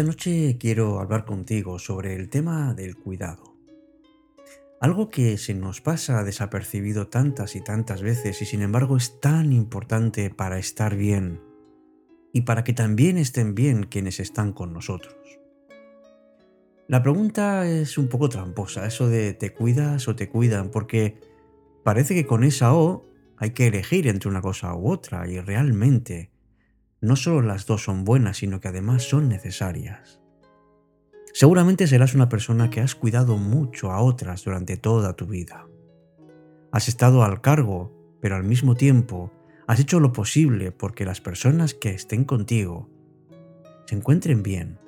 Esta noche quiero hablar contigo sobre el tema del cuidado. Algo que se nos pasa desapercibido tantas y tantas veces y sin embargo es tan importante para estar bien y para que también estén bien quienes están con nosotros. La pregunta es un poco tramposa, eso de te cuidas o te cuidan, porque parece que con esa O hay que elegir entre una cosa u otra y realmente no solo las dos son buenas, sino que además son necesarias. Seguramente serás una persona que has cuidado mucho a otras durante toda tu vida. Has estado al cargo, pero al mismo tiempo has hecho lo posible porque las personas que estén contigo se encuentren bien.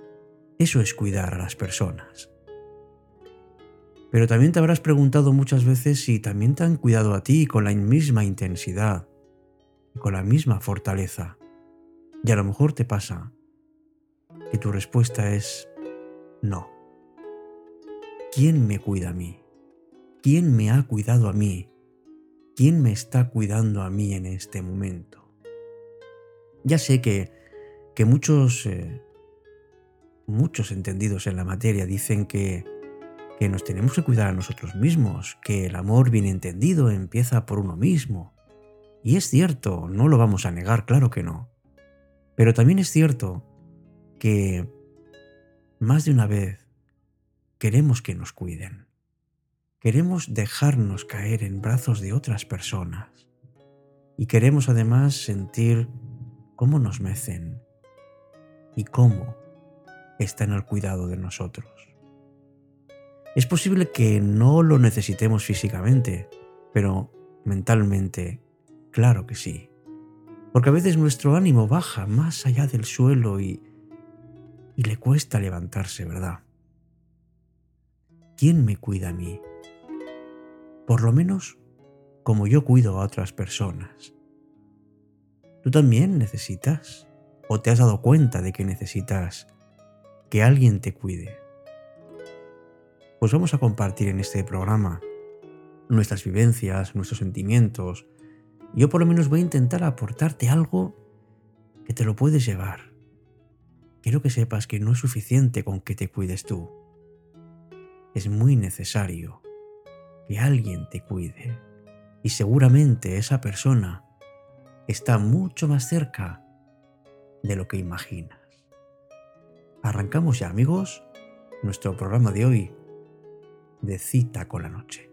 Eso es cuidar a las personas. Pero también te habrás preguntado muchas veces si también te han cuidado a ti con la misma intensidad y con la misma fortaleza. Y a lo mejor te pasa que tu respuesta es no. ¿Quién me cuida a mí? ¿Quién me ha cuidado a mí? ¿Quién me está cuidando a mí en este momento? Ya sé que, que muchos, eh, muchos entendidos en la materia dicen que, que nos tenemos que cuidar a nosotros mismos, que el amor bien entendido empieza por uno mismo. Y es cierto, no lo vamos a negar, claro que no. Pero también es cierto que más de una vez queremos que nos cuiden. Queremos dejarnos caer en brazos de otras personas. Y queremos además sentir cómo nos mecen y cómo están al cuidado de nosotros. Es posible que no lo necesitemos físicamente, pero mentalmente, claro que sí. Porque a veces nuestro ánimo baja más allá del suelo y, y le cuesta levantarse, ¿verdad? ¿Quién me cuida a mí? Por lo menos como yo cuido a otras personas. ¿Tú también necesitas o te has dado cuenta de que necesitas que alguien te cuide? Pues vamos a compartir en este programa nuestras vivencias, nuestros sentimientos, yo por lo menos voy a intentar aportarte algo que te lo puedes llevar. Quiero que sepas que no es suficiente con que te cuides tú. Es muy necesario que alguien te cuide. Y seguramente esa persona está mucho más cerca de lo que imaginas. Arrancamos ya amigos nuestro programa de hoy de cita con la noche.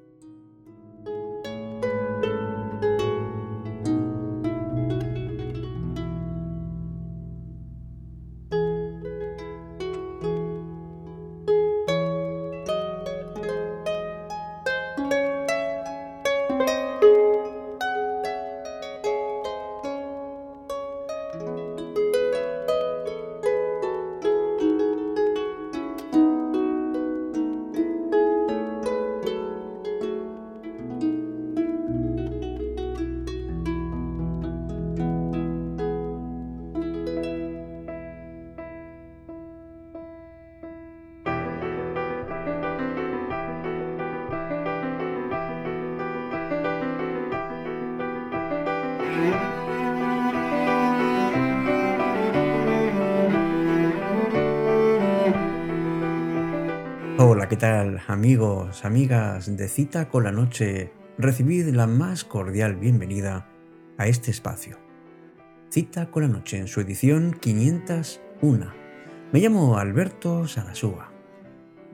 ¿Qué tal amigos, amigas de Cita con la Noche? Recibid la más cordial bienvenida a este espacio. Cita con la Noche en su edición 501. Me llamo Alberto Sarasúa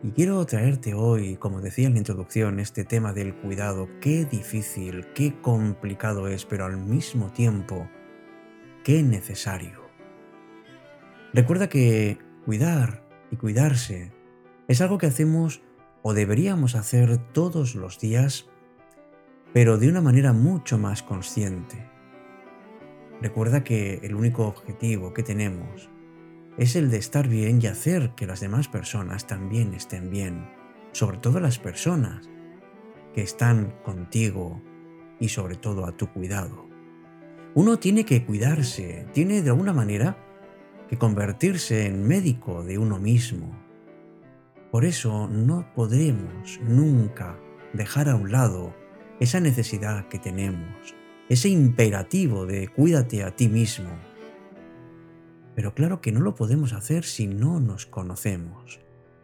y quiero traerte hoy, como decía en la introducción, este tema del cuidado. Qué difícil, qué complicado es, pero al mismo tiempo, qué necesario. Recuerda que cuidar y cuidarse es algo que hacemos o deberíamos hacer todos los días, pero de una manera mucho más consciente. Recuerda que el único objetivo que tenemos es el de estar bien y hacer que las demás personas también estén bien, sobre todo las personas que están contigo y sobre todo a tu cuidado. Uno tiene que cuidarse, tiene de alguna manera que convertirse en médico de uno mismo, por eso no podremos nunca dejar a un lado esa necesidad que tenemos, ese imperativo de cuídate a ti mismo. Pero claro que no lo podemos hacer si no nos conocemos.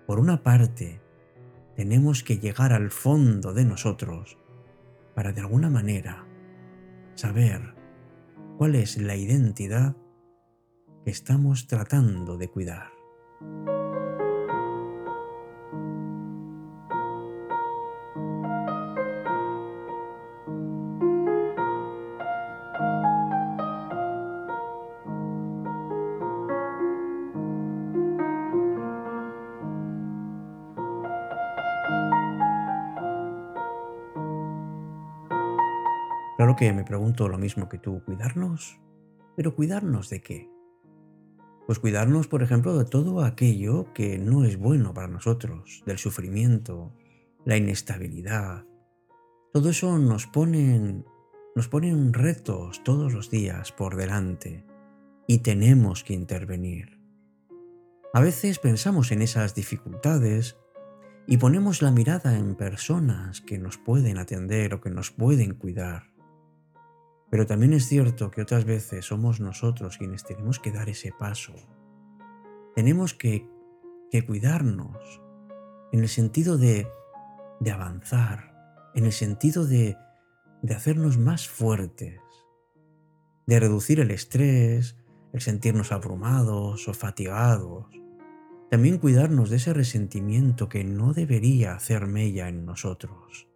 Por una parte, tenemos que llegar al fondo de nosotros para de alguna manera saber cuál es la identidad que estamos tratando de cuidar. Me pregunto lo mismo que tú, ¿cuidarnos? ¿Pero cuidarnos de qué? Pues cuidarnos, por ejemplo, de todo aquello que no es bueno para nosotros, del sufrimiento, la inestabilidad. Todo eso nos ponen, nos retos todos los días por delante y tenemos que intervenir. A veces pensamos en esas dificultades y ponemos la mirada en personas que nos pueden atender o que nos pueden cuidar. Pero también es cierto que otras veces somos nosotros quienes tenemos que dar ese paso. Tenemos que, cuidarnos en el sentido de, de avanzar, en el sentido de, de hacernos más fuertes, de reducir el estrés, el sentirnos abrumados o fatigados. También cuidarnos de ese resentimiento que no debería hacer mella en nosotros.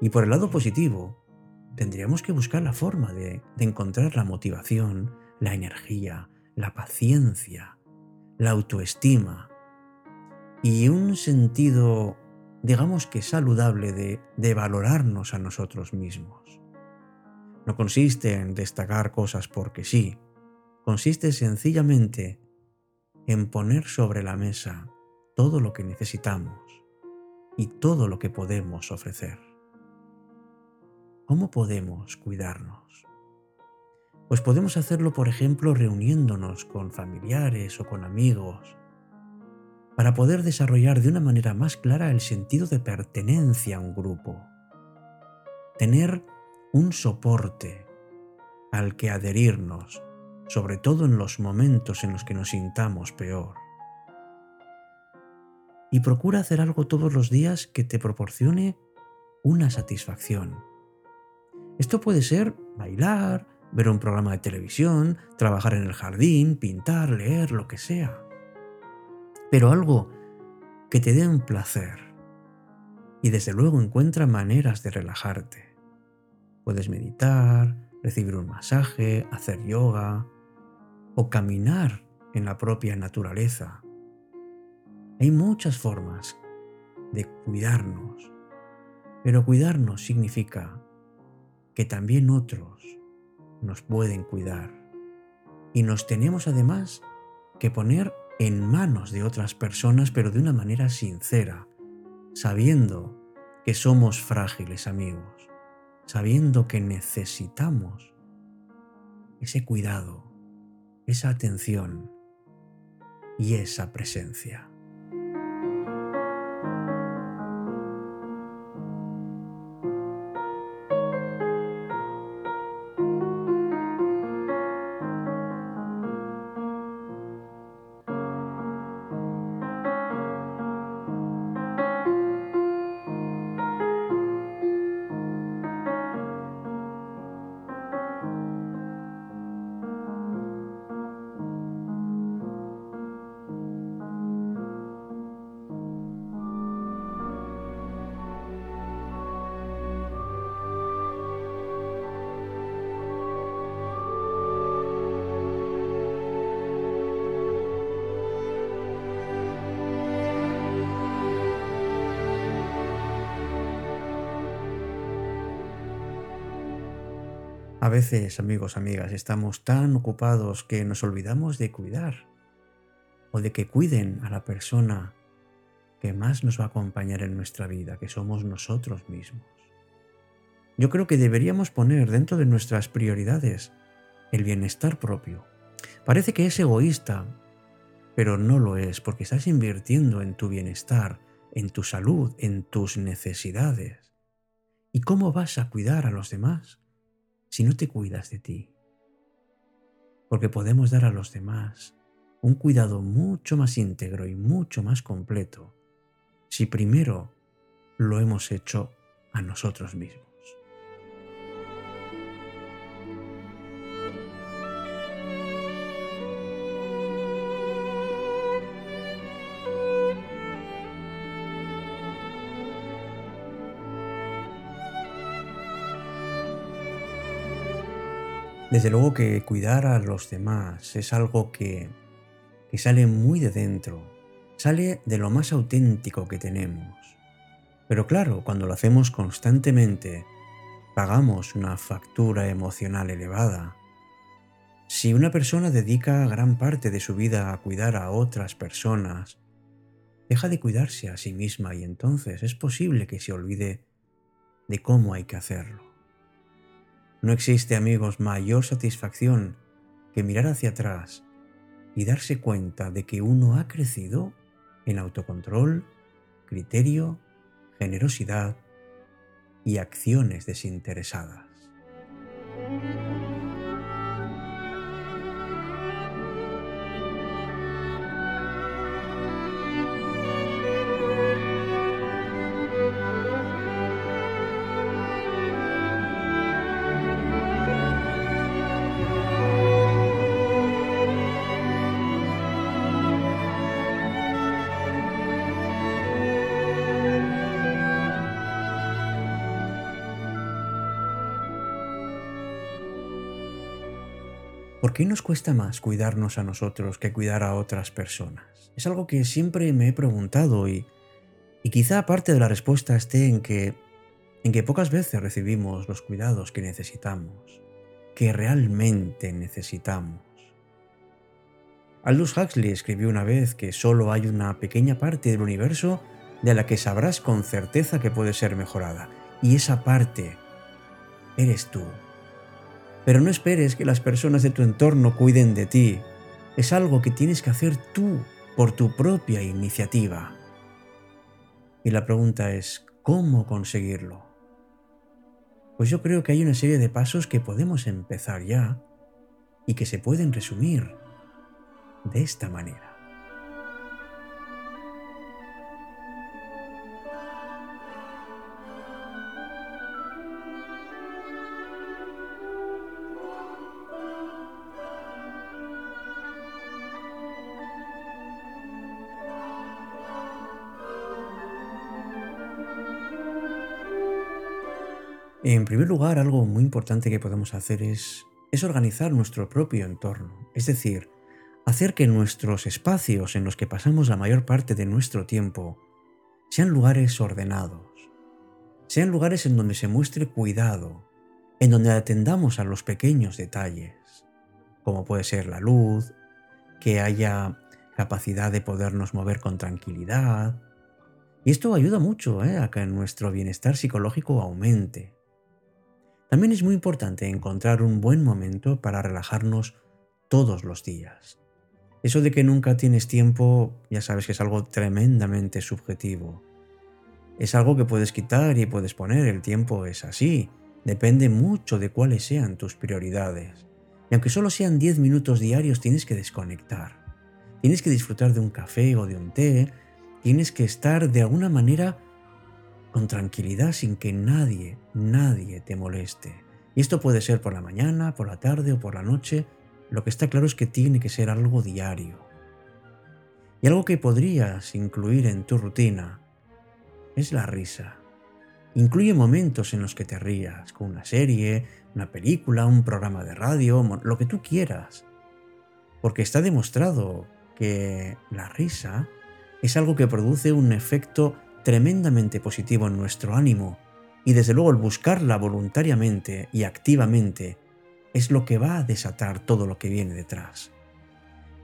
Y por el lado positivo, tendríamos que buscar la forma de, encontrar la motivación, la energía, la paciencia, la autoestima y un sentido, digamos que saludable, de, de valorarnos a nosotros mismos. No consiste en destacar cosas porque sí, consiste sencillamente en poner sobre la mesa todo lo que necesitamos y todo lo que podemos ofrecer. ¿Cómo podemos cuidarnos? Pues podemos hacerlo, por ejemplo, reuniéndonos con familiares o con amigos, para poder desarrollar de una manera más clara el sentido de pertenencia a un grupo. Tener un soporte al que adherirnos, sobre todo en los momentos en los que nos sintamos peor. Y procura hacer algo todos los días que te proporcione una satisfacción esto puede ser bailar, ver un programa de televisión, trabajar en el jardín, pintar, leer, lo que sea. Pero algo que te dé un placer. Y desde luego encuentra maneras de relajarte. Puedes meditar, recibir un masaje, hacer yoga o caminar en la propia naturaleza. Hay muchas formas de cuidarnos, pero cuidarnos significa que también otros nos pueden cuidar. Y nos tenemos además que poner en manos de otras personas, pero de una manera sincera, sabiendo que somos frágiles amigos, sabiendo que necesitamos ese cuidado, esa atención y esa presencia. A veces, amigos, amigas, estamos tan ocupados que nos olvidamos de cuidar o de que cuiden a la persona que más nos va a acompañar en nuestra vida, que somos nosotros mismos. Yo creo que deberíamos poner dentro de nuestras prioridades el bienestar propio. Parece que es egoísta, pero no lo es, porque estás invirtiendo en tu bienestar, en tu salud, en tus necesidades. ¿Y cómo vas a cuidar a los demás? Si no te cuidas de ti? porque podemos dar a los demás un cuidado mucho más íntegro y mucho más completo si primero lo hemos hecho a nosotros mismos. Desde luego que cuidar a los demás es algo que, que sale muy de dentro, sale de lo más auténtico que tenemos. Pero claro, cuando lo hacemos constantemente, pagamos una factura emocional elevada. Si una persona dedica gran parte de su vida a cuidar a otras personas, deja de cuidarse a sí misma y entonces es posible que se olvide de cómo hay que hacerlo. No existe, amigos, mayor satisfacción que mirar hacia atrás y darse cuenta de que uno ha crecido en autocontrol, criterio, generosidad y acciones desinteresadas. ¿Por qué nos cuesta más cuidarnos a nosotros que cuidar a otras personas? Es algo que siempre me he preguntado y, y quizá parte de la respuesta esté en que, en que pocas veces recibimos los cuidados que necesitamos, que realmente necesitamos. Aldous Huxley escribió una vez que solo hay una pequeña parte del universo de la que sabrás con certeza que puede ser mejorada, y esa parte eres tú. Pero no esperes que las personas de tu entorno cuiden de ti. Es algo que tienes que hacer tú por tu propia iniciativa. Y la pregunta es, ¿cómo conseguirlo? Pues yo creo que hay una serie de pasos que podemos empezar ya y que se pueden resumir de esta manera. En primer lugar, algo muy importante que podemos hacer es, organizar nuestro propio entorno, es decir, hacer que nuestros espacios en los que pasamos la mayor parte de nuestro tiempo sean lugares ordenados, sean lugares en donde se muestre cuidado, en donde atendamos a los pequeños detalles, como puede ser la luz, que haya capacidad de podernos mover con tranquilidad. Y esto ayuda mucho ¿eh? a que nuestro bienestar psicológico aumente. También es muy importante encontrar un buen momento para relajarnos todos los días. Eso de que nunca tienes tiempo, ya sabes que es algo tremendamente subjetivo. Es algo que puedes quitar y puedes poner, el tiempo es así, depende mucho de cuáles sean tus prioridades. Y aunque solo sean 10 minutos diarios, tienes que desconectar. Tienes que disfrutar de un café o de un té, tienes que estar de alguna manera con tranquilidad sin que nadie, nadie te moleste. Y esto puede ser por la mañana, por la tarde o por la noche. Lo que está claro es que tiene que ser algo diario. Y algo que podrías incluir en tu rutina es la risa. Incluye momentos en los que te rías, con una serie, una película, un programa de radio, lo que tú quieras. Porque está demostrado que la risa es algo que produce un efecto tremendamente positivo en nuestro ánimo y desde luego el buscarla voluntariamente y activamente es lo que va a desatar todo lo que viene detrás.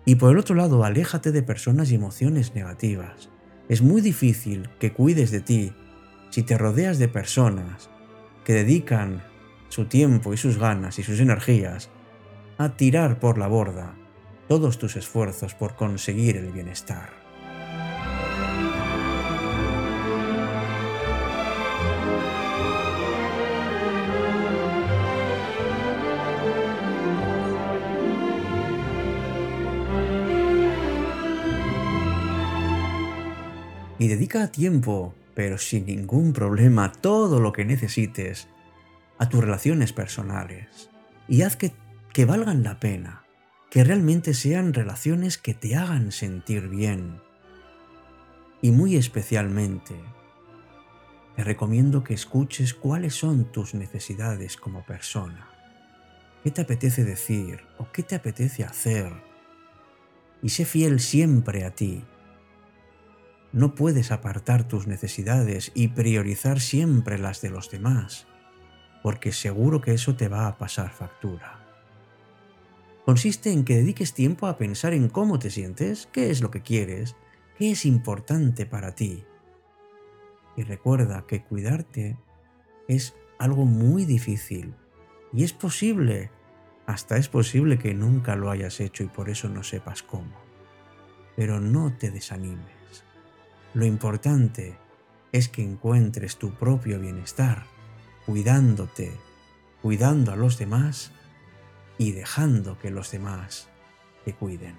Y por el otro lado, aléjate de personas y emociones negativas. Es muy difícil que cuides de ti si te rodeas de personas que dedican su tiempo y sus ganas y sus energías a tirar por la borda todos tus esfuerzos por conseguir el bienestar. Y dedica tiempo, pero sin ningún problema, todo lo que necesites a tus relaciones personales. Y haz que, que valgan la pena, que realmente sean relaciones que te hagan sentir bien. Y muy especialmente, te recomiendo que escuches cuáles son tus necesidades como persona. ¿Qué te apetece decir o qué te apetece hacer? Y sé fiel siempre a ti. No puedes apartar tus necesidades y priorizar siempre las de los demás, porque seguro que eso te va a pasar factura. Consiste en que dediques tiempo a pensar en cómo te sientes, qué es lo que quieres, qué es importante para ti y recuerda que cuidarte es algo muy difícil. Y es posible, hasta es posible que nunca lo hayas hecho y por eso no sepas cómo. Pero no te desanimes. Lo importante es que encuentres tu propio bienestar, cuidándote, cuidando a los demás y dejando que los demás te cuiden.